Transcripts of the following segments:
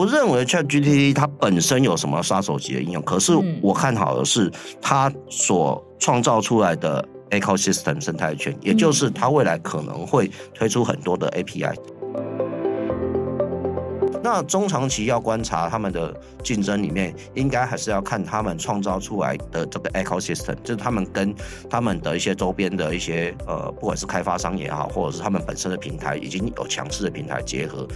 不认为 ChatGPT 它本身有什么杀手级的应用，可是我看好的是它所创造出来的 ecosystem 生态圈，也就是它未来可能会推出很多的 API。那中长期要观察他们的竞争里面，应该还是要看他们创造出来的这个 ecosystem，就是他们跟他们的一些周边的一些呃，不管是开发商也好，或者是他们本身的平台已经有强势的平台结合。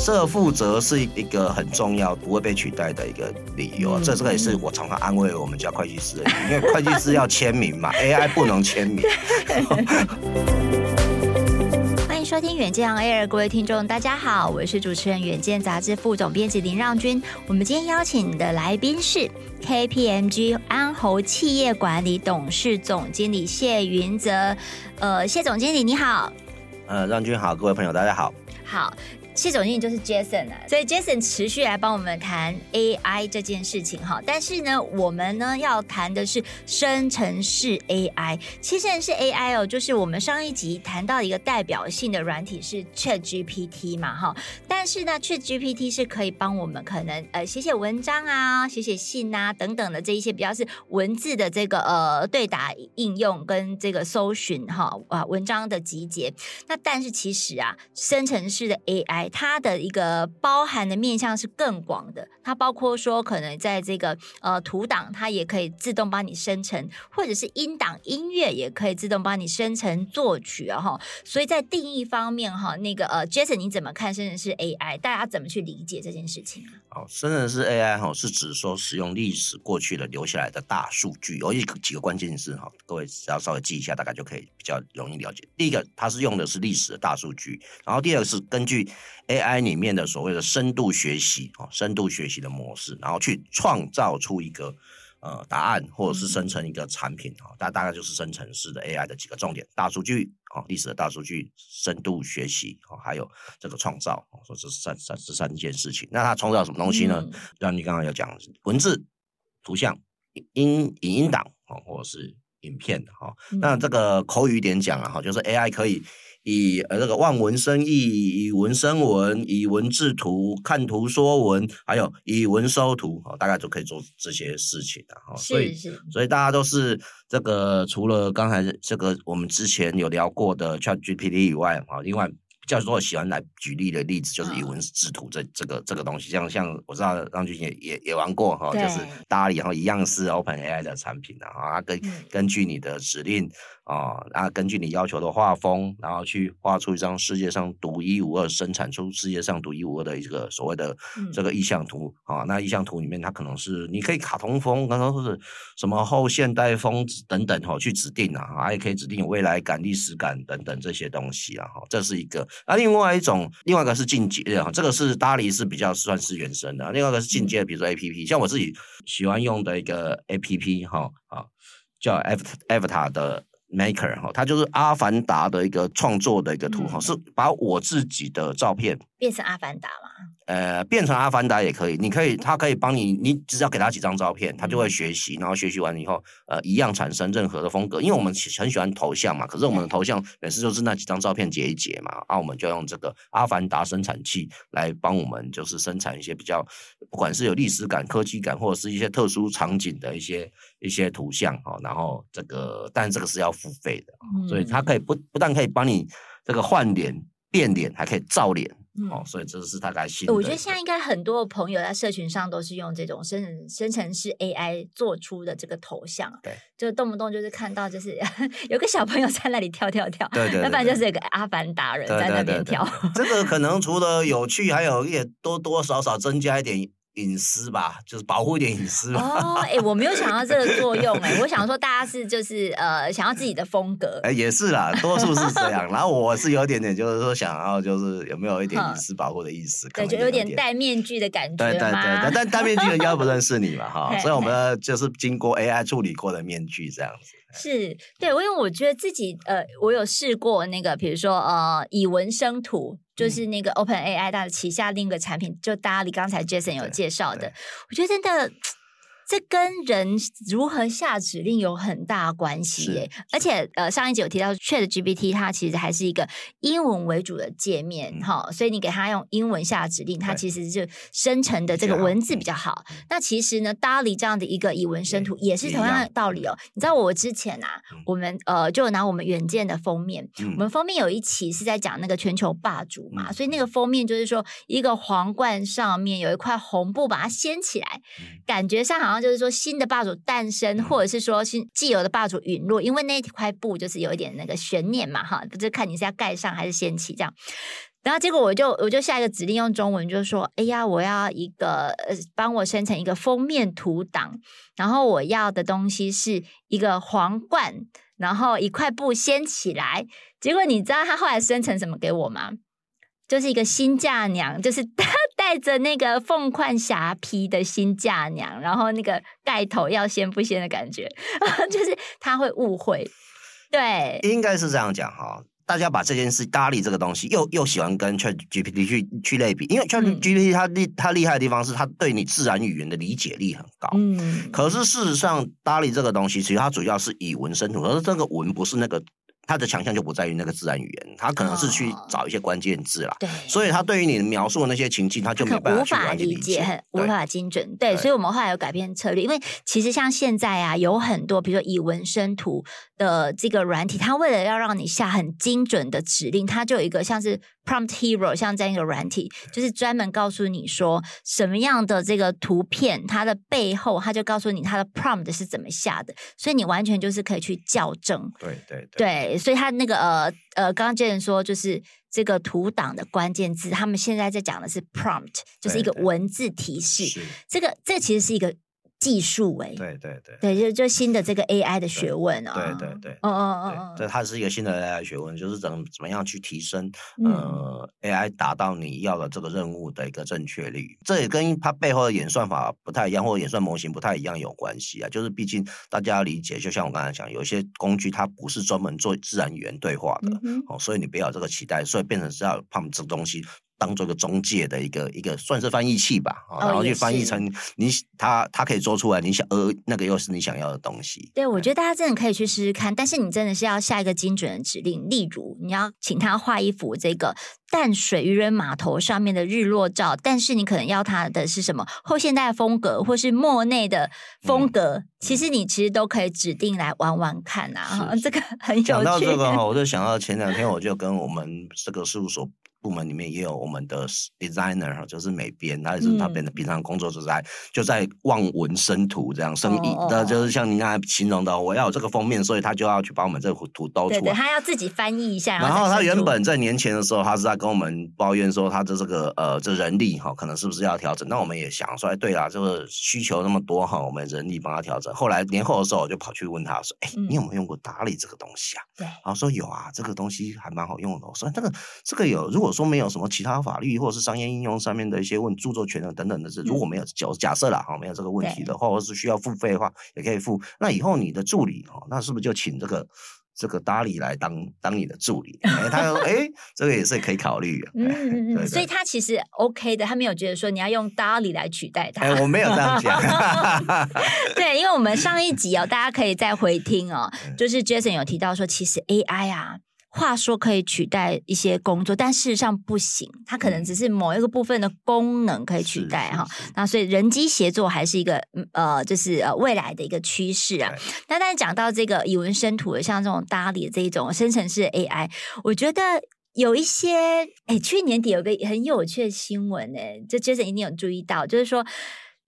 这负责是一个很重要、不会被取代的一个理由。这这个也是我常常安慰我们家会计师的，因为会计师要签名嘛，AI 不能签名。欢迎收听远见 Air，各位听众，大家好，我是主持人远见杂志副总编辑林让君。我们今天邀请的来宾是 KPMG 安侯企业管理董事总经理谢云泽。呃，谢总经理你好。呃，让君好，各位朋友大家好。好。谢总经理就是 Jason 啊，所以 Jason 持续来帮我们谈 AI 这件事情哈。但是呢，我们呢要谈的是生成式 AI。其实是 AI 哦，就是我们上一集谈到一个代表性的软体是 ChatGPT 嘛哈。但是呢，ChatGPT 是可以帮我们可能呃写写文章啊、写写信啊等等的这一些比较是文字的这个呃对答应用跟这个搜寻哈啊文章的集结。那但是其实啊，生成式的 AI 它的一个包含的面向是更广的，它包括说可能在这个呃图档，它也可以自动帮你生成，或者是音档音乐也可以自动帮你生成作曲啊哈。所以在定义方面哈，那个呃，Jason 你怎么看甚至是 AI？大家怎么去理解这件事情啊？好，生成式 AI 哈是指说使用历史过去的留下来的大数据，有一个几个关键字哈，各位只要稍微记一下，大概就可以比较容易了解。第一个，它是用的是历史的大数据，然后第二个是根据 AI 里面的所谓的深度学习啊，深度学习的模式，然后去创造出一个呃答案，或者是生成一个产品啊，大大概就是生成式的 AI 的几个重点：大数据啊，历史的大数据，深度学习啊，还有这个创造啊，说这三三这三件事情。那它创造什么东西呢？让你刚刚有讲文字、图像、音影音档啊，或者是影片的哈。那这个口语一点讲啊，哈，就是 AI 可以。以呃这个望文生义，以文生文，以文制图，看图说文，还有以文收图，哈大概就可以做这些事情的哈。所以，所以大家都是这个，除了刚才这个我们之前有聊过的 ChatGPT 以外，哈，另外。叫做喜欢来举例的例子，就是以文制图这这个这个东西，像像我知道张俊也也也玩过哈，就是搭然后一样是 OpenAI 的产品的哈，根根据你的指令啊，然后根据你要求的画风，然后去画出一张世界上独一无二，生产出世界上独一无二的一个所谓的这个意向图啊。那意向图里面它可能是你可以卡通风，刚刚说是什么后现代风等等哈，去指定啊，还也可以指定有未来感、历史感等等这些东西啊哈，这是一个。那、啊、另外一种，另外一个是进阶的哈，这个是 DALL-E 是比较算是原生的。另外一个是进阶，比如说 A P P，像我自己喜欢用的一个 A P P 哈啊，叫 Avatar 的 Maker 哈，它就是阿凡达的一个创作的一个图哈，是把我自己的照片变成阿凡达嘛。呃，变成阿凡达也可以，你可以，他可以帮你，你只要给他几张照片，他就会学习，然后学习完以后，呃，一样产生任何的风格。因为我们很喜欢头像嘛，可是我们的头像每次就是那几张照片截一截嘛，啊，我们就用这个阿凡达生产器来帮我们，就是生产一些比较，不管是有历史感、科技感，或者是一些特殊场景的一些一些图像哈。然后这个，但这个是要付费的，所以它可以不不但可以帮你这个换脸、变脸，还可以造脸。哦，所以这是大概新。我觉得现在应该很多朋友在社群上都是用这种生成生成式 AI 做出的这个头像，对，就动不动就是看到就是 有个小朋友在那里跳跳跳，对对，要不然就是有个阿凡达人在那边跳。这个可能除了有趣，还有也多多少少增加一点。隐私吧，就是保护一点隐私吧。哦，哎、欸，我没有想到这个作用、欸，哎，我想说大家是就是呃，想要自己的风格。哎、欸，也是啦，多数是这样。然后我是有点点，就是说想要，就是有没有一点隐私保护的意思？对，就有点戴面具的感觉。对对对对，但戴面具人家不认识你嘛，哈，所以我们就是经过 AI 处理过的面具这样子。是对，我因为我觉得自己呃，我有试过那个，比如说呃，以文生图，就是。那个 OpenAI 它的旗下另一个产品，就搭理刚才 Jason 有介绍的，我觉得真的。这跟人如何下指令有很大关系耶，而且呃，上一集有提到 ChatGPT，它其实还是一个英文为主的界面哈、嗯，所以你给它用英文下指令，它其实就生成的这个文字比较好。嗯、那其实呢，DALL-E 这样的一个以文生图也是同样的道理哦。你知道我之前啊，嗯、我们呃就拿我们远见的封面、嗯，我们封面有一期是在讲那个全球霸主嘛，嗯、所以那个封面就是说一个皇冠上面有一块红布把它掀起来，嗯、感觉上好像。就是说新的霸主诞生，或者是说新既有的霸主陨落，因为那块布就是有一点那个悬念嘛，哈，不是看你是要盖上还是掀起这样。然后结果我就我就下一个指令用中文，就说：哎呀，我要一个呃，帮我生成一个封面图档，然后我要的东西是一个皇冠，然后一块布掀起来。结果你知道他后来生成什么给我吗？就是一个新嫁娘，就是她 带着那个凤冠霞帔的新嫁娘，然后那个盖头要掀不掀的感觉，就是他会误会。对，应该是这样讲哈。大家把这件事 DALL-E 这个东西又又喜欢跟 ChatGPT 去去类比，因为 ChatGPT 它厉它厉害的地方是它对你自然语言的理解力很高。嗯。可是事实上，DALL-E 这个东西其实它主要是以文生图，可是这个文不是那个。它的强项就不在于那个自然语言，他可能是去找一些关键字啦。对，所以他对于你描述的那些情境，他就没办法理解，很无法精准对。对，所以我们后来有改变策略，因为其实像现在啊，有很多比如说以文生图的这个软体，它为了要让你下很精准的指令，它就有一个像是 Prompt Hero 像这样一个软体，就是专门告诉你说什么样的这个图片，它的背后，它就告诉你它的 prompt 是怎么下的，所以你完全就是可以去校正。对对对。对所以他那个呃呃，刚刚 Jason 说，就是这个图档的关键字，他们现在在讲的是 prompt，就是一个文字提示。这个这个其实是一个。技术诶，对对对，对就就新的这个 AI 的学问啊，对对对，哦哦哦，这它是一个新的 AI 学问，就是怎么怎么样去提升呃 AI 达到你要的这个任务的一个正确率，这也跟它背后的演算法不太一样，或者演算模型不太一样有关系啊。就是毕竟大家要理解，就像我刚才讲，有些工具它不是专门做自然语言对话的哦，所以你不要有这个期待，所以变成是要怕这个东西。当做一个中介的一个一个算是翻译器吧，哦、然后去翻译成你他他可以做出来你想呃那个又是你想要的东西。对，我觉得大家真的可以去试试看，但是你真的是要下一个精准的指令，例如你要请他画一幅这个淡水渔人码头上面的日落照，但是你可能要他的是什么后现代风格或是莫内的风格，嗯、其实你其实都可以指定来玩玩看啊，这个很有趣。讲到这个哈，我就想到前两天我就跟我们这个事务所。部门里面也有我们的 designer，就是美编，他也是他编的平常工作就在、嗯、就在望文生图这样生意那，就是像您刚才形容的，我要有这个封面，所以他就要去把我们这个图兜出来。对，对，他要自己翻译一下。然后他原本在年前的时候，他是在跟我们抱怨说，他的这个呃这人力哈，可能是不是要调整？那我们也想说，哎，对啦，这个需求那么多哈，我们人力帮他调整。后来年后的时候，我就跑去问他说，哎，你有没有用过 DALL-E 这个东西啊？对，然后说有啊，这个东西还蛮好用的。我说这个这个有，如果说没有什么其他法律或者是商业应用上面的一些问著作权等等的事，如果没有假假设了哈，没有这个问题的话，或者是需要付费的话，也可以付。那以后你的助理哈，那是不是就请这个这个 DALL-E 来当当你的助理？欸、他说，哎、欸，这个也是可以考虑的。嗯嗯嗯。所以他其实 OK 的，他没有觉得说你要用 DALL-E 来取代他。哎、欸，我没有这样讲。对，因为我们上一集哦，大家可以再回听哦，就是 Jason 有提到说，其实 AI 啊。话说可以取代一些工作，但事实上不行，它可能只是某一个部分的功能可以取代哈。那所以人机协作还是一个呃，就是呃未来的一个趋势啊。那但是讲到这个以文生图的，像这种 DALL-E 的这一种生成式 AI，我觉得有一些哎，去年底有个很有趣的新闻哎，就 Jason 一定有注意到，就是说。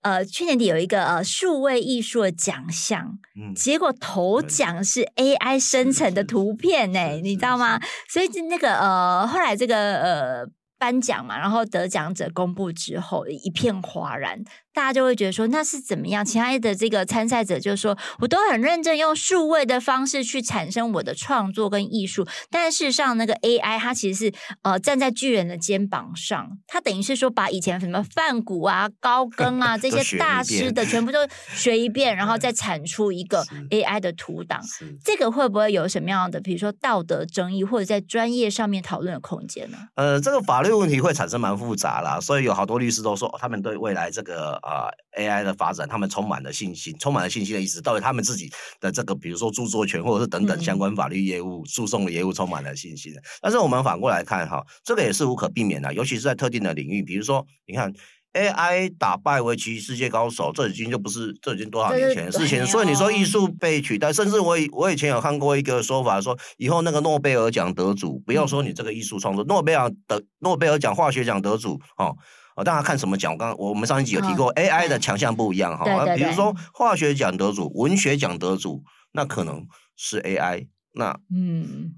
呃，去年底有一个呃数位艺术的奖项，嗯，结果头奖是 AI 生成的图片呢，你知道吗？所以那个呃，后来这个呃颁奖嘛，然后得奖者公布之后，一片哗然，大家就会觉得说那是怎么样？其他的这个参赛者就说，我都很认真用数位的方式去产生我的创作跟艺术，但事实上那个 AI 它其实是呃站在巨人的肩膀上，它等于是说把以前什么梵谷啊、高更啊 这些大师的全部都学一遍，然后再产出一个 AI 的图档。这个会不会有什么样的，比如说道德争议，或者在专业上面讨论的空间呢？呃，这个法律问题会产生蛮复杂啦，所以有好多律师都说，哦、他们对未来这个呃 AI 的发展，他们充满了信心，充满了信心的意思，到底他们自己的这个，比如说著作权或者是等等相关法律业务、诉讼的业务，充满了信心。但是我们反过来看哈，这个也是无可避免的，尤其是在特定的领域，比如说，你看。AI 打败围棋世界高手，这已经就不是，这已经多少年前的事情。所以你说艺术被取代，甚至我以我以前有看过一个说法，说以后那个诺贝尔奖得主，不要说你这个艺术创作，诺贝尔的诺贝尔奖化学奖得主，哦哦，大家看什么奖？我刚我们上一集有提过，AI 的强项不一样哈。比如说化学奖得主、文学奖得主，那可能是 AI，那嗯。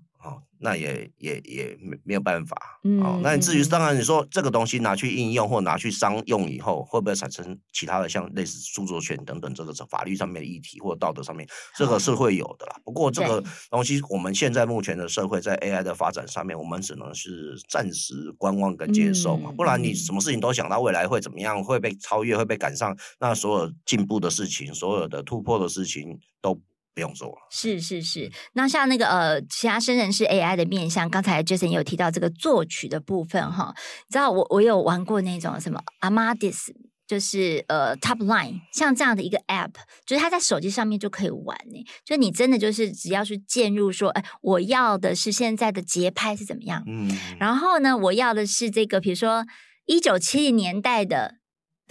那也也也没没有办法，嗯、哦，那至于当然你说这个东西拿去应用或拿去商用以后，会不会产生其他的像类似著作权等等这个法律上面的议题或者道德上面，这个是会有的啦。不过这个东西我们现在目前的社会在 AI 的发展上面，我们只能是暂时观望跟接受嘛，不然你什么事情都想到未来会怎么样，会被超越，会被赶上，那所有进步的事情，所有的突破的事情都。不用做了，是是是。那像那个呃，其他生成式 AI 的面向，刚才 Jason 也有提到这个作曲的部分哈。你知道我我有玩过那种什么 Amadis，就是呃 Top Line，像这样的一个 App，就是它在手机上面就可以玩呢。就你真的就是只要去键入说，哎，我要的是现在的节拍是怎么样？嗯。然后呢，我要的是这个，比如说一九七零年代的。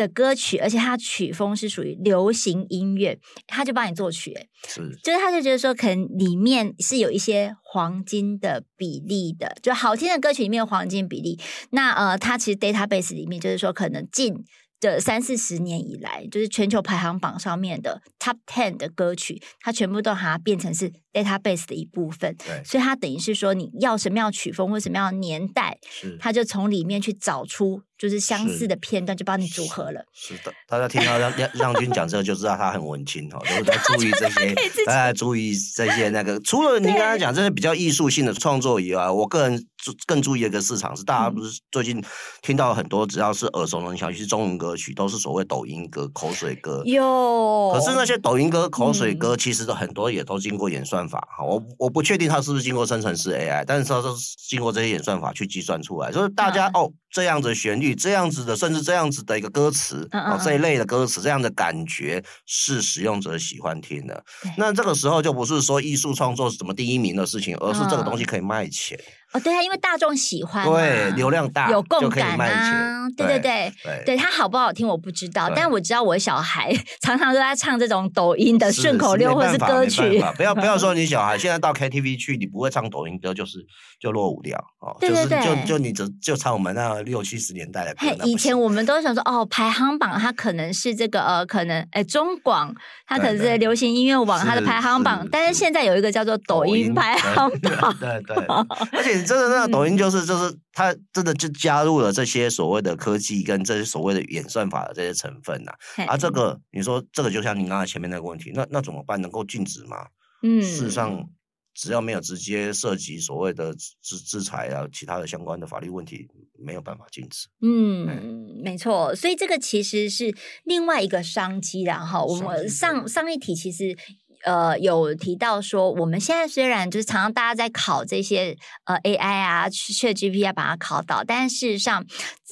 的歌曲，而且它曲风是属于流行音乐，他就帮你作曲，是，就是他就觉得说，可能里面是有一些黄金的比例的，就好听的歌曲里面有黄金比例。那呃，它其实 database 里面就是说，可能近这三四十年以来，就是全球排行榜上面的 top ten 的歌曲，它全部都把它变成是 database 的一部分。对，所以它等于是说，你要什么样的曲风或什么样的年代，是，它就从里面去找出。就是相似的片段就帮你组合了。是的，大家听到让让让君讲这个就知道他很文青哈，都在注意这 些，大家注意这些那个。除了您刚才讲这些比较艺术性的创作以外，我个人更注意一个市场是，大家不是最近听到很多只要是耳熟能详，尤其是中文歌曲，都是所谓抖音歌、口水歌。有。可是那些抖音歌、口水歌，其实很多也都经过演算法哈。我我不确定它是不是经过生成式 AI，但是它都是经过这些演算法去计算出来，就是大家哦。这样子旋律，这样子的，甚至这样子的一个歌词，哦，这一类的歌词，这样的感觉是使用者喜欢听的。那这个时候就不是说艺术创作是什么第一名的事情，而是这个东西可以卖钱。哦，对啊，因为大众喜欢，对，流量大，有共感啊，对对对，对它好不好听我不知道，但我知道我小孩 常常都在唱这种抖音的顺口溜或者是歌曲。不要不要说 你小孩现在到 KTV 去，你不会唱抖音歌，就是就落伍掉哦，就是就就你就就唱我们那六七十年代的嘿。以前我们都想说哦，排行榜它可能是这个呃，可能哎中广它可能是流行音乐网它的排行榜，但是现在有一个叫做抖音排行榜，对对，而且。真的，那个抖音就是就是，它真的就加入了这些所谓的科技跟这些所谓的演算法的这些成分呐、啊。这个，你说这个就像你刚才前面那个问题，那那怎么办？能够禁止吗？嗯，事实上，只要没有直接涉及所谓的制制裁啊，其他的相关的法律问题，没有办法禁止。嗯，嗯没错。所以这个其实是另外一个商机啦。哈，我们上上一题其实。呃，有提到说，我们现在虽然就是常常大家在考这些呃 AI 啊，ChatGPT 要把它考到，但事实上，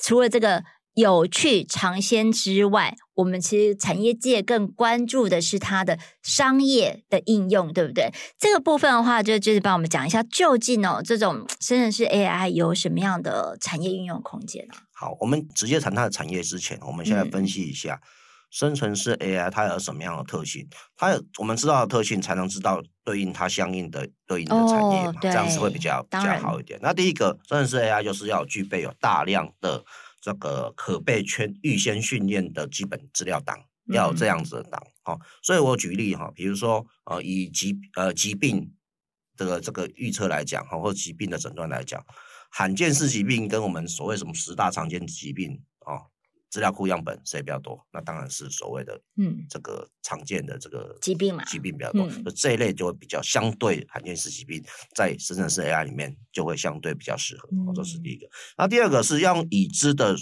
除了这个有趣尝鲜之外，我们其实产业界更关注的是它的商业的应用，对不对？这个部分的话，就就是帮我们讲一下，究竟哦，这种深圳市 AI 有什么样的产业应用空间呢？好，我们直接谈它的产业之前，我们先来分析一下。嗯生成式 AI 它有什么样的特性？它有我们知道的特性，才能知道对应它相应的对应的产业嘛，哦、这样子会比较比较好一点。那第一个，生成式 AI 就是要具备有大量的这个可被圈预先训练的基本资料档，要有这样子的档。好、嗯，所以我举例哈，比如说呃，以疾呃疾病这个这个预测来讲哈，或疾病的诊断来讲，罕见式疾病跟我们所谓什么十大常见疾病啊。资料库样本谁比较多？那当然是所谓的嗯，这个常见的这个疾病嘛，疾病比较多，嗯、这一类就会比较相对罕见式疾病，在深圳市 AI 里面就会相对比较适合。嗯、这是第一个。那第二个是用已知的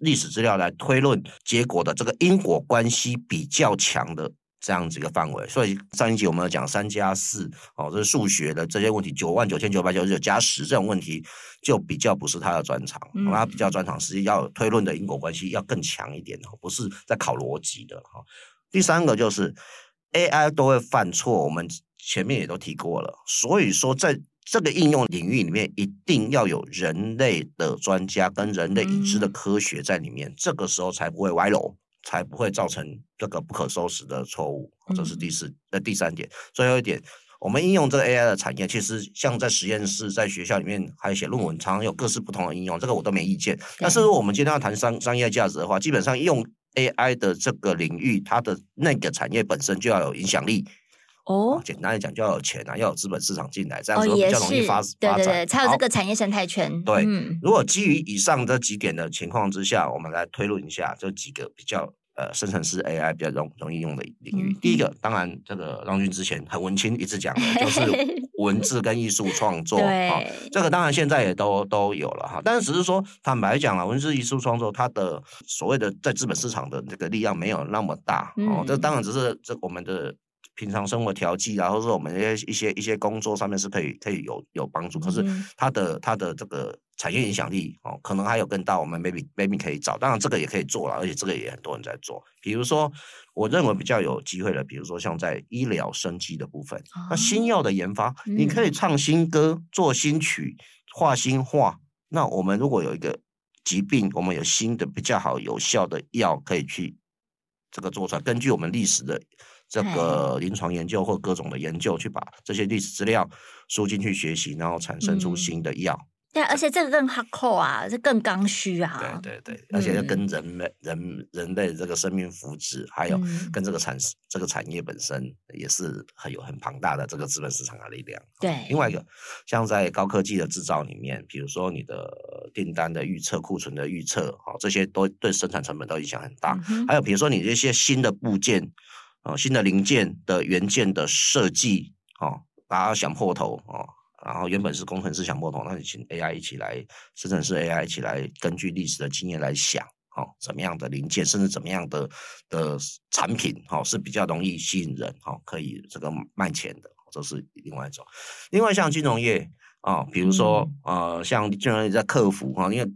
历史资料来推论结果的这个因果关系比较强的。这样子一个范围，所以上一集我们有讲三加四哦，这是数学的这些问题，九万九千九百九十九加十这种问题就比较不是他的专长，他、嗯、比较专长是要推论的因果关系要更强一点哦，不是在考逻辑的哈。第三个就是 AI 都会犯错，我们前面也都提过了，所以说在这个应用领域里面，一定要有人类的专家跟人类已知的科学在里面，嗯、这个时候才不会歪楼。才不会造成这个不可收拾的错误，这是第四、那、嗯、第三点。最后一点，我们应用这个 AI 的产业，其实像在实验室、在学校里面还有写论文，常常有各式不同的应用，这个我都没意见。但是如果我们今天要谈商商业价值的话，基本上用 AI 的这个领域，它的那个产业本身就要有影响力。哦，简单来讲，就要有钱啊，要有资本市场进来，这样子比较容易发、哦、发展。对对对，才有这个产业生态圈。对，嗯、如果基于以上这几点的情况之下，我们来推论一下这几个比较。呃，生成式 AI 比较容容易用的领域，嗯、第一个当然这个让均之前很文青一直讲的就是 文字跟艺术创作，这个当然现在也都都有了哈，但是只是说坦白讲啊，文字艺术创作它的所谓的在资本市场的这个力量没有那么大、嗯、哦，这当然只是这我们的。平常生活调剂，然后是我们一些一些一些工作上面是可以可以有有帮助，可是它的它的这个产业影响力哦，可能还有更大，我们 maybe maybe 可以找，当然这个也可以做了，而且这个也很多人在做。比如说，我认为比较有机会的，比如说像在医疗生机的部分，那新药的研发，你可以唱新歌、做新曲、画新画。那我们如果有一个疾病，我们有新的比较好有效的药可以去这个做出来，根据我们历史的。这个临床研究或各种的研究，去把这些历史资料输进去学习，然后产生出新的药。嗯、对，而且这个更 hardcore 啊，这更刚需啊。对对对，而且要跟人类、嗯、人人类这个生命福祉，还有跟这个产、嗯、这个产业本身，也是很有很庞大的这个资本市场的力量。对，另外一个，像在高科技的制造里面，比如说你的订单的预测、库存的预测，哈，这些都对生产成本都影响很大。嗯、还有比如说你这些新的部件。哦，新的零件的元件的设计，哦，大家想破头哦，然后原本是工程师想破头，那你请 AI 一起来，生成式 AI 一起来，根据历史的经验来想，哦，怎么样的零件，甚至怎么样的的产品，哦，是比较容易吸引人，哦，可以这个卖钱的，这是另外一种。另外像金融业，啊、哦，比如说，嗯、呃，像金融业在客服，哈、哦，因为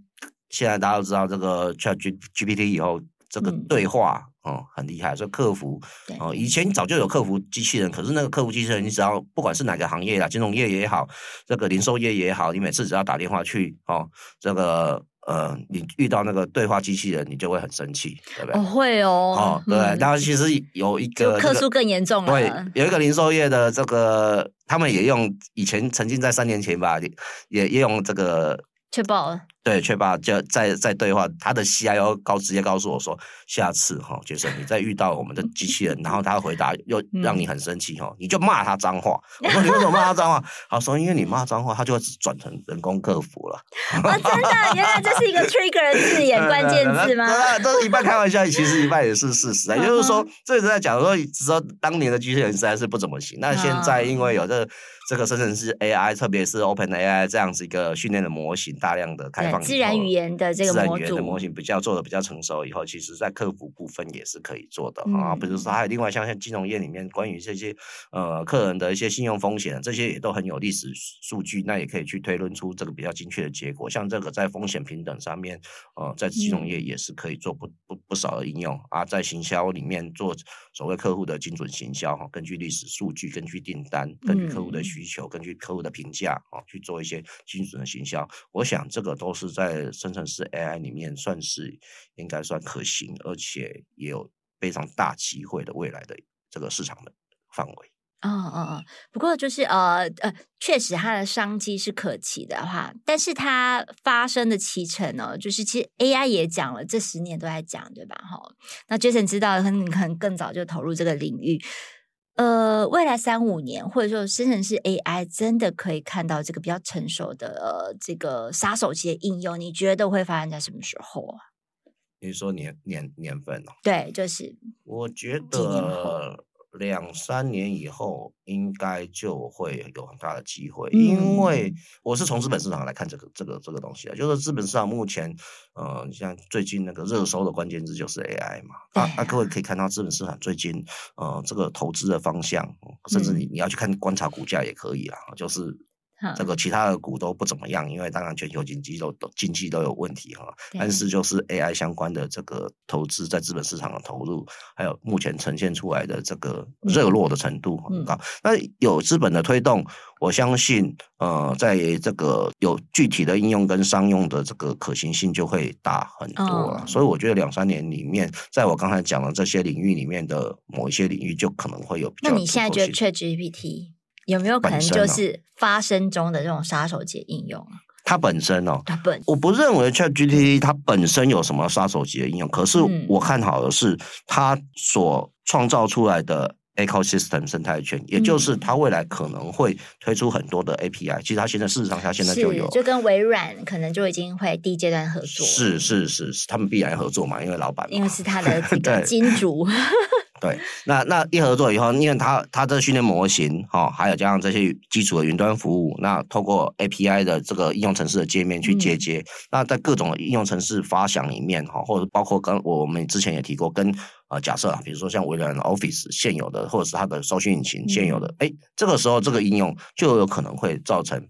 现在大家都知道这个 ChatGPT 以后，这个对话。嗯哦，很厉害，所以客服哦，以前早就有客服机器人，可是那个客服机器人，你只要不管是哪个行业啦，金融业也好，这个零售业也好，你每次只要打电话去哦，这个呃，你遇到那个对话机器人，你就会很生气，对不对？哦，会哦。哦，对，然后、嗯、其实有一个客诉更严重了，对，有一个零售业的这个，他们也用以前曾经在三年前吧，也也用这个。确保对，确保就在在对话，他的 CIO 告直接告诉我说，下次哈，杰森你再遇到我们的机器人，然后他回答又 让你很生气哈，你就骂他脏话。我说你为什么骂他脏话？他说因为你骂脏话，他就会转成人工客服了。啊，真的，原来这是一个 trigger 字眼关键字吗？这是一半开玩笑，其实一半也是事实啊。也就是说，这是在讲说，只说当年的机器人实在是不怎么行，那现在因为有这。这个生成式 AI，特别是 Open AI 这样子一个训练的模型，大量的开放自然语言的这个自然语言的模型比较做的比较成熟以后，其实在客服部分也是可以做的、嗯、啊。比如说还有另外像像金融业里面关于这些呃客人的一些信用风险，这些也都很有历史数据，那也可以去推论出这个比较精确的结果。像这个在风险平等上面，呃，在金融业也是可以做不不不少的应用啊。在行销里面做所谓客户的精准行销哈，根据历史数据，根据订单，根据客户的需。需求根据客户的评价啊，去做一些精准的行销，我想这个都是在生成式 AI 里面算是应该算可行，而且也有非常大机会的未来的这个市场的范围。哦哦哦，不过就是呃呃，确实它的商机是可期的哈，但是它发生的期程呢，就是其实 AI 也讲了，这十年都在讲，对吧？哈，那 Jason 知道，可能可能更早就投入这个领域。呃，未来三五年，或者说生成式 AI 真的可以看到这个比较成熟的呃这个杀手级的应用，你觉得会发生在什么时候啊？你说年年年份哦？对，就是。我觉得两三年以后应该就会有很大的机会，嗯、因为我是从资本市场来看这个这个这个东西啊，就是资本市场目前，呃，像最近那个热搜的关键字就是 AI 嘛，啊，那、啊、各位可以看到资本市场最近呃这个投资的方向，甚至你你要去看观察股价也可以啊，就是。这个其他的股都不怎么样，因为当然全球经济都都经济都有问题哈。但是就是 AI 相关的这个投资在资本市场的投入，还有目前呈现出来的这个热络的程度很高。那有资本的推动，我相信呃，在这个有具体的应用跟商用的这个可行性就会大很多了。所以我觉得两三年里面，在我刚才讲的这些领域里面的某一些领域，就可能会有比较。那你现在觉得 ChatGPT？有没有可能就是发生中的这种杀手级应用啊？它本身哦，它本我不认为 ChatGPT 它本身有什么杀手级的应用，可是我看好的是它所创造出来的 ecosystem 生态圈，也就是它未来可能会推出很多的 API。其实它现在事实上它现在就有，就跟微软可能就已经会第一阶段合作。是是是是，他们必然合作嘛，因为老板因为是他的这个 金主。对，那那一合作以后，因为它它的训练模型哈、哦，还有加上这些基础的云端服务，那透过 API 的这个应用程式的界面去接接，嗯、那在各种应用程式发想里面哈，或者包括刚我们之前也提过，跟呃假设啊，比如说像微软 Office 现有的，或者是它的搜寻引擎现有的，哎、嗯，这个时候这个应用就有可能会造成。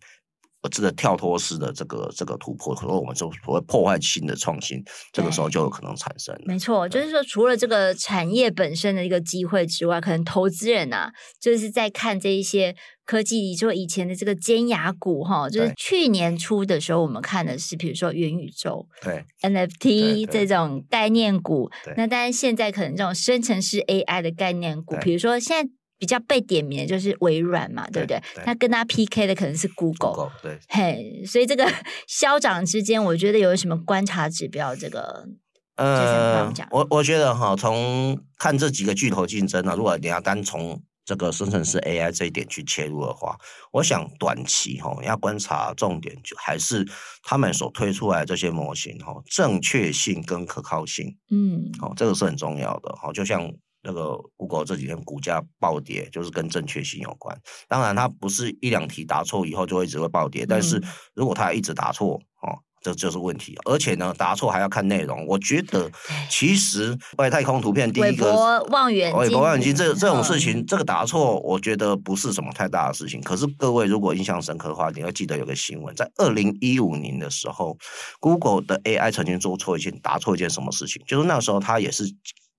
这个跳脱式的这个这个突破，和我们就所谓破坏性的创新，这个时候就有可能产生。没错，就是说除了这个产业本身的一个机会之外，可能投资人啊，就是在看这一些科技，就以前的这个尖牙股哈，就是去年初的时候，我们看的是比如说元宇宙、对 NFT 这种概念股。那当然现在可能这种生成式 AI 的概念股，比如说现在。比较被点名的就是微软嘛，对不对？那跟他 PK 的可能是 Google, Google，对，嘿，所以这个 消长之间，我觉得有什么观察指标？这个呃，我我觉得哈，从看这几个巨头竞争呢，如果你要单从这个生成式 AI 这一点去切入的话，我想短期哈要观察重点就还是他们所推出来的这些模型哈，正确性跟可靠性，嗯，好，这个是很重要的哈，就像。那个 Google 这几天股价暴跌，就是跟正确性有关。当然，它不是一两题答错以后就会一直会暴跌，但是如果它一直答错，哦，这就是问题。而且呢，答错还要看内容。我觉得 其实外太空图片第一个，望远镜，望远镜这这种事情，这个答错，我觉得不是什么太大的事情。可是各位如果印象深刻的话，你要记得有个新闻，在二零一五年的时候，Google 的 AI 曾经做错一件答错一件什么事情，就是那时候它也是。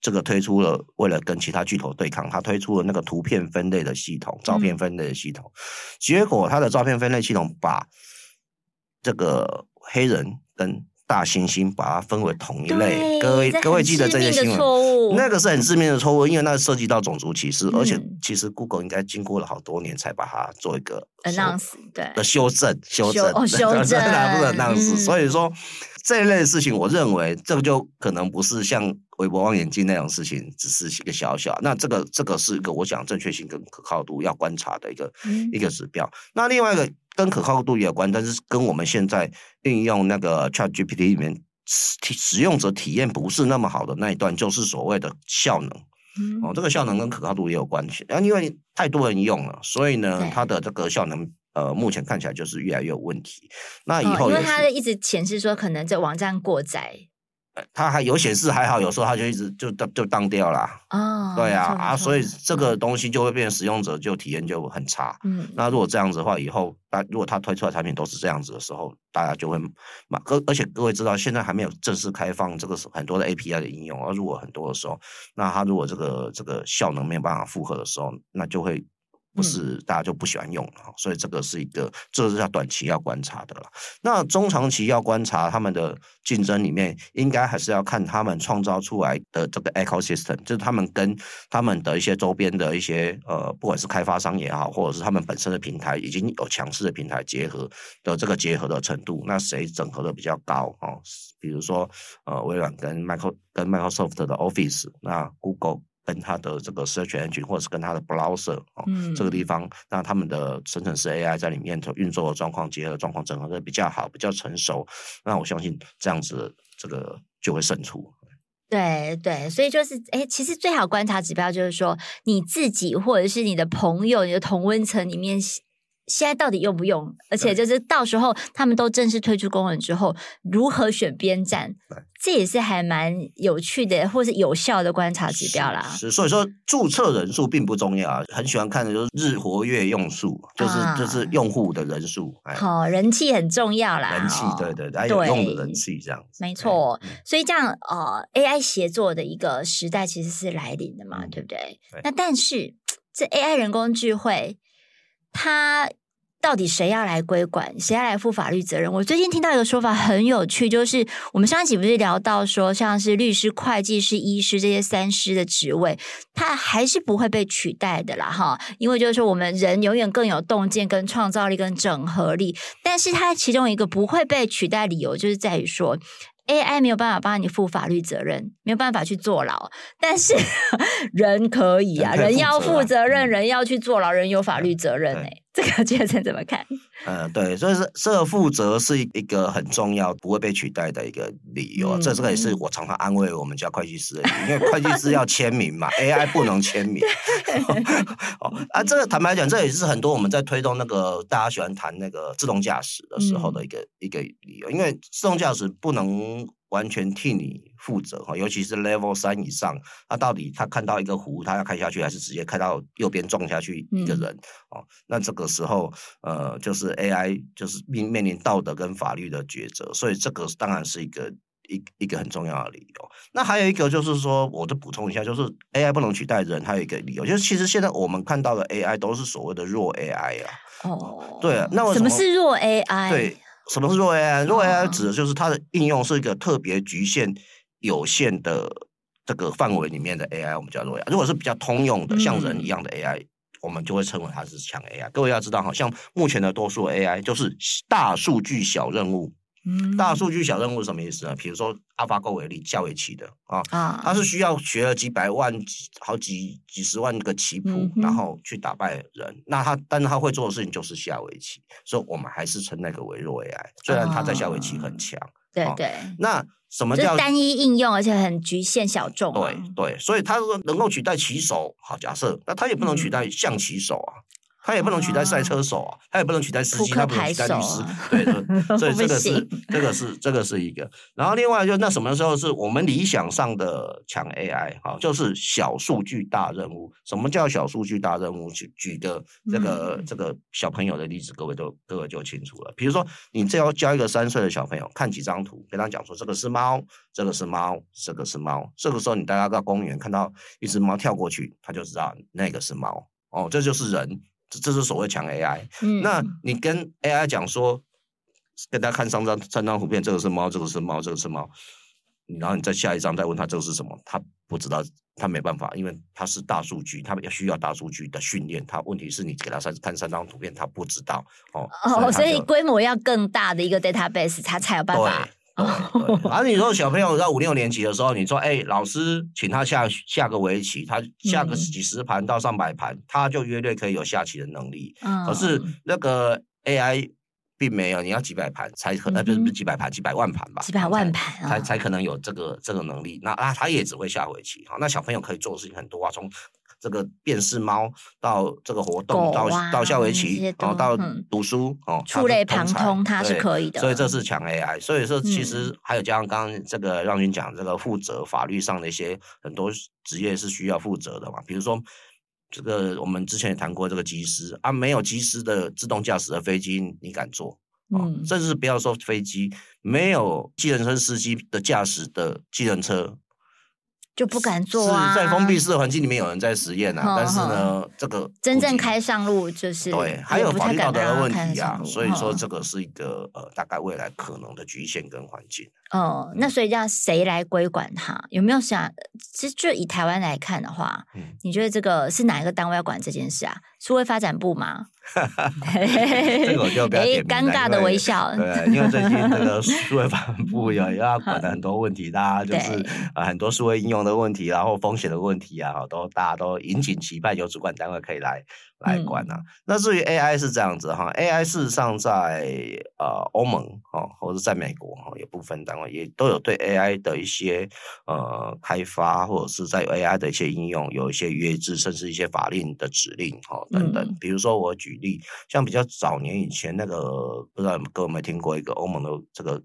这个推出了，为了跟其他巨头对抗，他推出了那个图片分类的系统，照片分类的系统。嗯、结果他的照片分类系统把这个黑人跟大猩猩把它分为同一类。各位各位记得这些新闻？那个是很致命的错误，因为那涉及到种族歧视，嗯、而且其实 Google 应该经过了好多年才把它做一个 announce 对的修正修正 修正，不能 announce。所以说这一类的事情，我认为这个就可能不是像。韦伯望远镜那种事情只是一个小小，那这个这个是一个我想正确性跟可靠度要观察的一个、嗯、一个指标。那另外一个跟可靠度也有关，但是跟我们现在运用那个 ChatGPT 里面使使用者体验不是那么好的那一段，就是所谓的效能。嗯、哦，这个效能跟可靠度也有关系。然啊，因为太多人用了，所以呢，它的这个效能呃，目前看起来就是越来越有问题。那以后、哦、因为它一直显示说可能这网站过载。它还有显示还好，有时候它就一直就就就当掉啦。哦，对啊啊，所以这个东西就会变成使用者就体验就很差。嗯，那如果这样子的话，以后大如果他推出来的产品都是这样子的时候，大家就会嘛，而而且各位知道，现在还没有正式开放这个很多的 API 的应用，而如果很多的时候，那它如果这个这个效能没有办法负荷的时候，那就会。不是大家就不喜欢用了，所以这个是一个，这个是要短期要观察的了。那中长期要观察他们的竞争里面，应该还是要看他们创造出来的这个 ecosystem，就是他们跟他们的一些周边的一些呃，不管是开发商也好，或者是他们本身的平台已经有强势的平台结合的这个结合的程度，那谁整合的比较高哦？比如说呃，微软跟 Micro 跟 Microsoft 的 Office，那 Google。跟它的这个 search engine 或者是跟它的 browser 哦，嗯、这个地方，那他们的生成式 AI 在里面的运作的状况、结合的状况整合的比较好、比较成熟，那我相信这样子这个就会胜出。对对，所以就是，哎，其实最好观察指标就是说，你自己或者是你的朋友、你的同温层里面。现在到底用不用？而且就是到时候他们都正式推出功能之后，如何选边站？这也是还蛮有趣的，或是有效的观察指标啦。所以说注册人数并不重要，很喜欢看的就是日活跃用数，就是、啊、就是用户的人数。好，人气很重要啦。人气，对对对，还有用的人气这样子。没错，所以这样呃，AI 协作的一个时代其实是来临的嘛，嗯、对不对？对那但是这 AI 人工智慧。他到底谁要来规管？谁要来负法律责任？我最近听到一个说法很有趣，就是我们上一集不是聊到说，像是律师、会计师、医师这些三师的职位，他还是不会被取代的啦，哈。因为就是说，我们人永远更有洞见、跟创造力、跟整合力，但是它其中一个不会被取代理由，就是在于说。AI 没有办法帮你负法律责任，没有办法去坐牢，但是 人可以啊，人要负责任，人要去坐牢，人有法律责任哎，这个杰森怎么看？嗯，对，所以是社负责是一个很重要、不会被取代的一个理由。嗯、这这个也是我常常安慰我们家会计师的，因为会计师要签名嘛，AI 不能签名。哦啊，这个坦白讲，这也是很多我们在推动那个大家喜欢谈那个自动驾驶的时候的一个、嗯、一个理由，因为自动驾驶不能完全替你负责哈，尤其是 Level 三以上，他到底他看到一个湖，他要开下去，还是直接开到右边撞下去一个人？嗯、哦，那这个时候呃，就是 AI 就是面面临道德跟法律的抉择，所以这个当然是一个一一个很重要的理由。那还有一个就是说，我就补充一下，就是 AI 不能取代人，还有一个理由，就是其实现在我们看到的 AI 都是所谓的弱 AI 啊。哦，对啊，那我什么，什么是弱 AI？对。什么是弱 AI？弱 AI 指的就是它的应用是一个特别局限、有限的这个范围里面的 AI，我们叫做 AI。如果是比较通用的，像人一样的 AI，、嗯、我们就会称为它是强 AI。各位要知道，好像目前的多数 AI 就是大数据小任务。大数据小任务是什么意思呢？比如说 AlphaGo 为例，下围棋的啊，它是需要学了几百万、好几几十万个棋谱，嗯、然后去打败人。那他，但是他会做的事情就是下围棋，所以我们还是称那个为弱 AI。虽然他在下围棋很强，对对。那什么叫单一应用，而且很局限小众、啊？对对，所以他如果能够取代棋手，好假设，那他也不能取代象棋手啊。嗯他也不能取代赛车手啊，他也不能取代司机，他不能取代律师，对的。所以 这个是这个是这个是一个。然后另外就那什么时候是我们理想上的抢 AI 啊？就是小数据大任务。什么叫小数据大任务？举举个这个这个小朋友的例子，各位都各位就清楚了。比如说，你只要教一个三岁的小朋友看几张图，跟他讲说这个是猫，这个是猫，这个是猫。这个时候你带他到公园看到一只猫跳过去，他就知道那个是猫哦，这就是人。这这是所谓强 AI。嗯，那你跟 AI 讲说，给大家看三张三张图片，这个是猫，这个是猫，这个是猫。然后你再下一张再问他这个是什么，他不知道，他没办法，因为他是大数据，他需要大数据的训练。他问题是你给他三看三张图片，他不知道哦。哦，所以规模要更大的一个 database，他才有办法。而、啊、你说小朋友到五六年级的时候，你说哎、欸，老师请他下下个围棋，他下个几十盘到上百盘，嗯、他就约略可以有下棋的能力。嗯、可是那个 AI 并没有，你要几百盘才可能，不是不是几百盘，几百万盘吧？几百万盘才才可能有这个这个能力。那啊，他也只会下围棋。好，那小朋友可以做的事情很多啊，从这个辨识猫到这个活动，啊、到到下围棋，然后到读书哦，触类旁通，它是可以的。所以这是强 AI。所以说，其实还有加上刚刚这个让军讲这个负责法律上的一些很多职业是需要负责的嘛。比如说这个我们之前也谈过这个机师啊，没有机师的自动驾驶的飞机你敢坐？嗯，甚至不要说飞机，没有计程车司机的驾驶的计程车。就不敢做啊！在封闭式的环境里面有人在实验啊，但是呢，这个真正开上路就是对，还有法律道德的问题啊，所以说这个是一个呃，大概未来可能的局限跟环境。哦，那所以要谁来规管它？有没有想？其实就以台湾来看的话，你觉得这个是哪一个单位要管这件事啊？数位发展部吗？这个我就不要点名了。尴尬的微笑。对，因为最近这个数位发展部 有要管的很多问题，大家就是啊很多数位应用的问题，然后风险的问题啊，都大家都引颈期盼有主管单位可以来来管啊。那至于 AI 是这样子哈，AI 事实上在呃欧盟哈或者在美国哈也不部分单位也都有对 AI 的一些呃开发，或者是在 AI 的一些应用有一些约制，甚至一些法令的指令哈等等。比如说我举例，像比较早年以前那个，不知道各位有没有听过一个欧盟的这个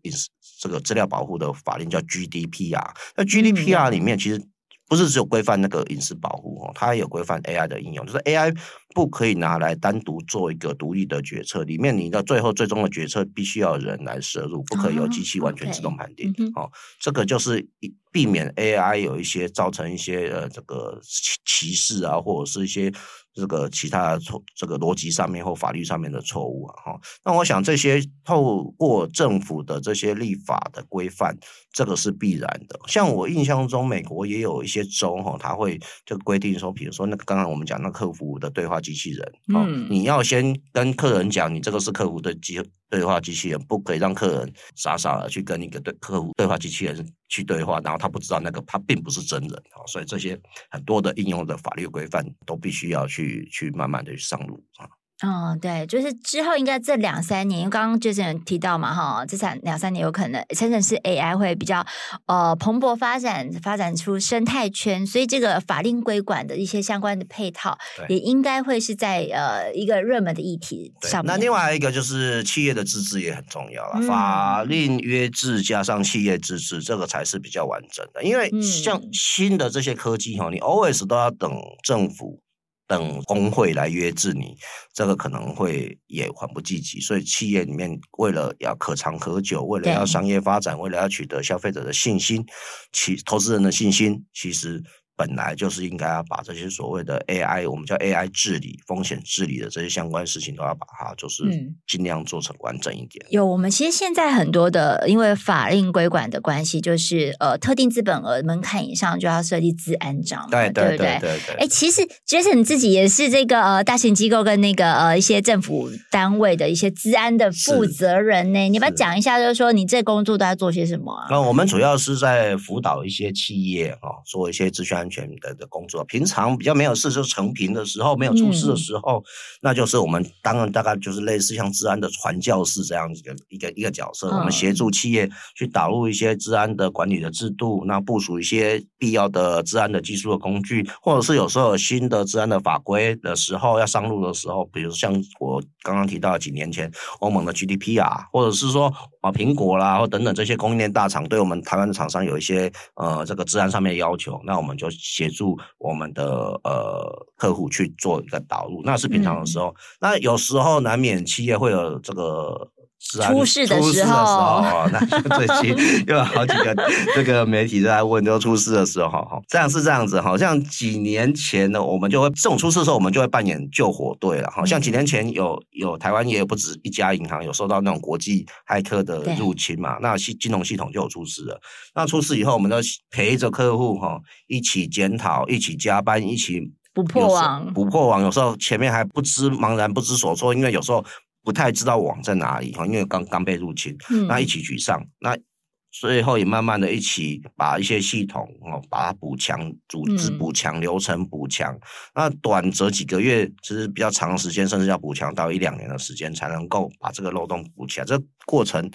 这个资料保护的法令叫 GDPR。那 GDPR 里面其实。不是只有规范那个隐私保护哦，它也有规范 AI 的应用，就是 AI 不可以拿来单独做一个独立的决策，里面你的最后最终的决策必须要有人来摄入，不可以由机器完全自动判定。哦，okay. 哦，这个就是避免 AI 有一些造成一些呃这个歧歧视啊，或者是一些。这个其他的错，这个逻辑上面或法律上面的错误啊，哈，那我想这些透过政府的这些立法的规范，这个是必然的。像我印象中，美国也有一些州哈，他会就规定说，比如说那个刚刚我们讲那客服的对话机器人，嗯，你要先跟客人讲，你这个是客服的机对话机器人，不可以让客人傻傻的去跟一个对客户对话机器人去对话，然后他不知道那个他并不是真人啊，所以这些很多的应用的法律规范都必须要去去慢慢的去上路啊。嗯，对，就是之后应该这两三年，因为刚刚 Jason 提到嘛，哈，这三两三年有可能生成式 AI 会比较呃蓬勃发展，发展出生态圈，所以这个法令规管的一些相关的配套，也应该会是在呃一个热门的议题上面。那另外一个就是企业的资质也很重要了，嗯、法令约制加上企业资质，这个才是比较完整的。因为像新的这些科技哈，你 always 都要等政府。等工会来约制你，这个可能会也缓不济急，所以企业里面为了要可长可久，为了要商业发展，为了要取得消费者的信心，其投资人的信心，其实。本来就是应该要把这些所谓的 AI，我们叫 AI 治理、风险治理的这些相关事情，都要把它就是尽量做成完整一点。嗯、有，我们其实现在很多的，因为法令规管的关系，就是呃特定资本额门槛以上就要设立资安章，对对对对对，对。哎、欸，其实 Jason 自己也是这个呃大型机构跟那个呃一些政府单位的一些资安的负责人呢，你要不要讲一下，就是说你这工作都在做些什么啊？那我们主要是在辅导一些企业啊、哦，做一些资讯安全的的工作，平常比较没有事，就成平的时候，没有出事的时候，嗯、那就是我们当然大概就是类似像治安的传教士这样一个一个一个角色，嗯、我们协助企业去导入一些治安的管理的制度，那部署一些必要的治安的技术的工具，或者是有时候有新的治安的法规的时候要上路的时候，比如像我刚刚提到几年前欧盟的 GDPR，或者是说啊苹果啦或等等这些供应链大厂对我们台湾的厂商有一些呃这个治安上面的要求，那我们就协助。我们的呃客户去做一个导入，那是平常的时候。嗯、那有时候难免企业会有这个。出事的时候，那最近又有好几个这个媒体在问，就出事的时候，哈，这样是这样子，好像几年前呢，我们就会这种出事的时候，我们就会扮演救火队了，好像几年前有有台湾也有不止一家银行有受到那种国际骇客的入侵嘛，那系金融系统就有出事了。那出事以后，我们都陪着客户哈，一起检讨，一起加班，一起补破网，补破网。有时候前面还不知茫然不知所措，因为有时候。不太知道网在哪里哈，因为刚刚被入侵，嗯、那一起沮丧，那最后也慢慢的一起把一些系统哦，把它补强，组织补强，流程补强。那短则几个月，其实比较长的时间，甚至要补强到一两年的时间，才能够把这个漏洞补起来。这过程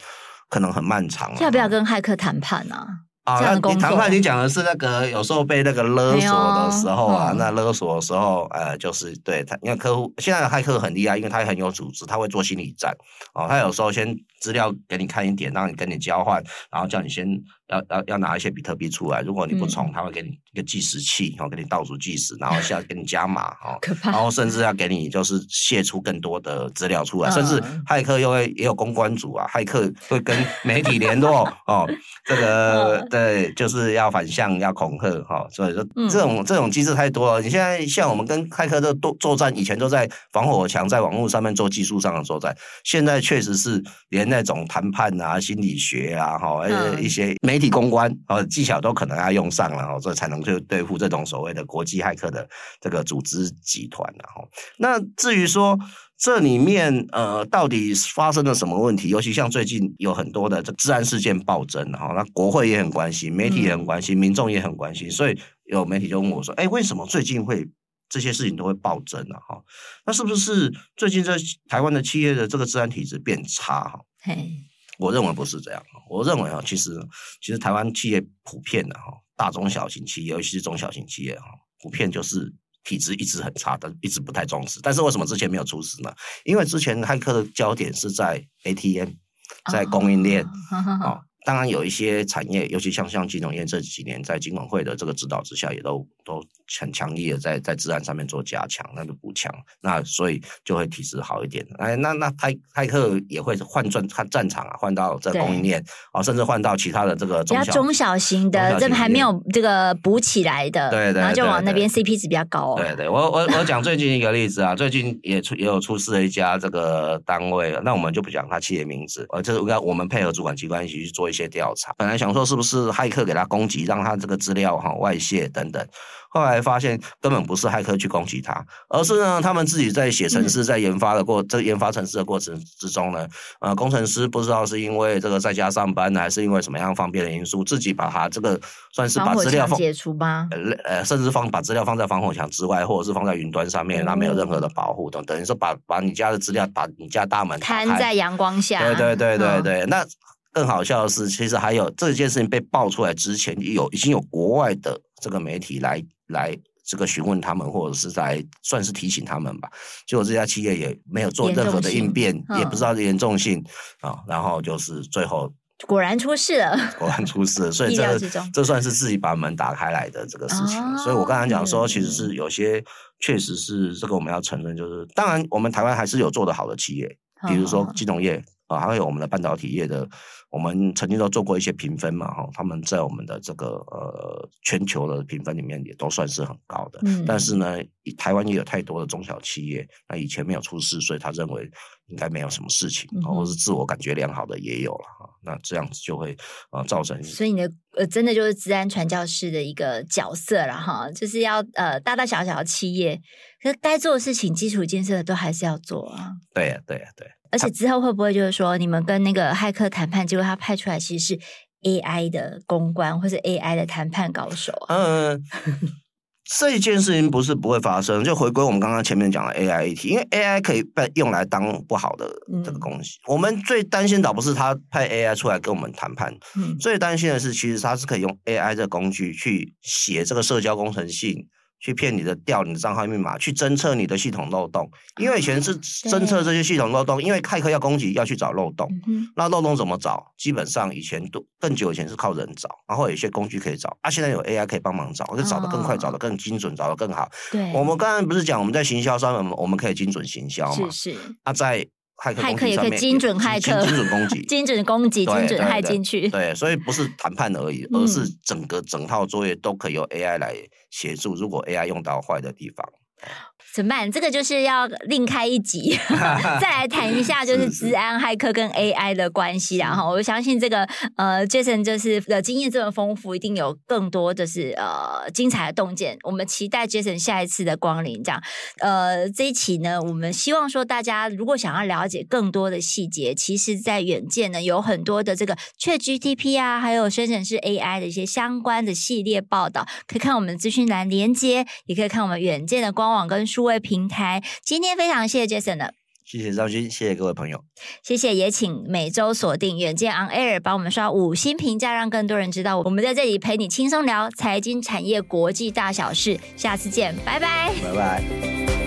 可能很漫长。要不要跟骇客谈判呢？啊，那你谈判，你讲的是那个有时候被那个勒索的时候啊，那勒索的时候，呃，就是对他，因为客户现在的骇客很厉害，因为他很有组织，他会做心理战，哦，他有时候先资料给你看一点，让你跟你交换，然后叫你先。要要要拿一些比特币出来，如果你不充，他会给你一个计时器，然后给你倒数计时，然后下给你加码，哈，然后甚至要给你就是泄出更多的资料出来，甚至骇客又会也有公关组啊，骇客会跟 媒体联络哦，这个对，就是要反向要恐吓哈，所以说这种这种机制太多了。你现在像我们跟骇客的作作战，以前都在防火墙，在网络上面做技术上的作战，现在确实是连那种谈判啊、心理学啊，哈，一些媒媒体公关啊技巧都可能要用上了哦，这才能去对付这种所谓的国际骇客的这个组织集团然后。那至于说这里面呃到底发生了什么问题，尤其像最近有很多的这治安事件暴增哈，那国会也很关心，媒体也很关心，民众也很关心，所以有媒体就问我说：“哎，为什么最近会这些事情都会暴增啊？哈，那是不是最近这台湾的企业的这个治安体质变差哈？”嘿。我认为不是这样。我认为啊，其实其实台湾企业普遍的哈，大中小型企业，尤其是中小型企业哈，普遍就是体质一直很差的，一直不太重视。但是为什么之前没有出事呢？因为之前骇客的焦点是在 ATM，在供应链啊。当然有一些产业，尤其像像金融业这几年在金管会的这个指导之下，也都都很强力的在在治安上面做加强，那就补强，那所以就会体质好一点。哎，那那泰泰克也会换转换战场啊，换到这供应链啊，甚至换到其他的这个中小比较中小型的，这还没有这个补起来的，对，对对，然后就往那边 CP 值比较高，哦。对对，我我我讲最近一个例子啊，最近也出也有出事的一家这个单位，那我们就不讲他企业名字，呃，就是该我们配合主管机关一起去做一些调查。本来想说是不是骇客给他攻击，让他这个资料哈外泄等等，后来发现根本不是骇客去攻击他，而是呢他们自己在写程式，在研发的过这研发程式的过程之中呢，呃工程师不知道是因为这个在家上班呢，还是因为什么样方便的因素，自己把他这个算是把资料放解除吗？呃甚至放把资料放在防火墙之外，或者是放在云端上面，那没有任何的保护等，等于说把把你家的资料把你家大门摊在阳光下，对对对对对，那。更好笑的是，其实还有这件事情被爆出来之前，有已经有国外的这个媒体来来这个询问他们，或者是来算是提醒他们吧。结果这家企业也没有做任何的应变，也不知道严重性啊、哦。然后就是最后果然出事了，果然出事了。所以 这这算是自己把门打开来的这个事情。哦、所以我刚才讲说，其实是有些确实是这个我们要承认，就是当然我们台湾还是有做得好的企业，比如说金融业啊，还有我们的半导体业的。我们曾经都做过一些评分嘛，哈，他们在我们的这个呃全球的评分里面也都算是很高的。嗯。但是呢，台湾也有太多的中小企业，那以前没有出事，所以他认为应该没有什么事情，嗯、或者是自我感觉良好的也有了哈。那这样子就会呃造成。所以你的呃真的就是治安传教士的一个角色了哈，就是要呃大大小小的企业，可是该做的事情、基础建设都还是要做啊。对呀，对呀，对。而且之后会不会就是说，你们跟那个骇客谈判，结果他派出来其实是 AI 的公关，或是 AI 的谈判高手？嗯，这一件事情不是不会发生。就回归我们刚刚前面讲的 AI 议题，因为 AI 可以被用来当不好的这个东西。嗯、我们最担心倒不是他派 AI 出来跟我们谈判，嗯、最担心的是，其实他是可以用 AI 这个工具去写这个社交工程性。去骗你的，调你的账号密码，去侦测你的系统漏洞。因为以前是侦测这些系统漏洞，因为骇客要攻击，要去找漏洞。那漏洞怎么找？基本上以前都更久以前是靠人找，然后有一些工具可以找。啊，现在有 AI 可以帮忙找，就找得更快，找得更精准，找得更好。对，我们刚才不是讲我们在行销上面，我们可以精准行销嘛？是是。啊，在骇客骇客也可以精准骇客，精准攻击，精准攻击，精准骇进去。对，所以不是谈判而已，而是整个整套作业都可以由 AI 来协助，如果 AI 用到坏的地方。怎么办？这个就是要另开一集，再来谈一下，就是治安骇客跟 AI 的关系。然后我相信这个呃，Jason 就是的经验这么丰富，一定有更多就是呃精彩的洞见。我们期待 Jason 下一次的光临。这样呃，这一期呢，我们希望说大家如果想要了解更多的细节，其实在远见呢有很多的这个 ChatGPT 啊，还有生成式 AI 的一些相关的系列报道，可以看我们的资讯栏连接，也可以看我们远见的官网跟书。数位平台，今天非常谢谢 Jason 的，谢谢张军，谢谢各位朋友，谢谢，也请每周锁定远见 On Air，帮我们刷五星评价，让更多人知道我们在这里陪你轻松聊财经产业国际大小事，下次见，拜拜，拜拜。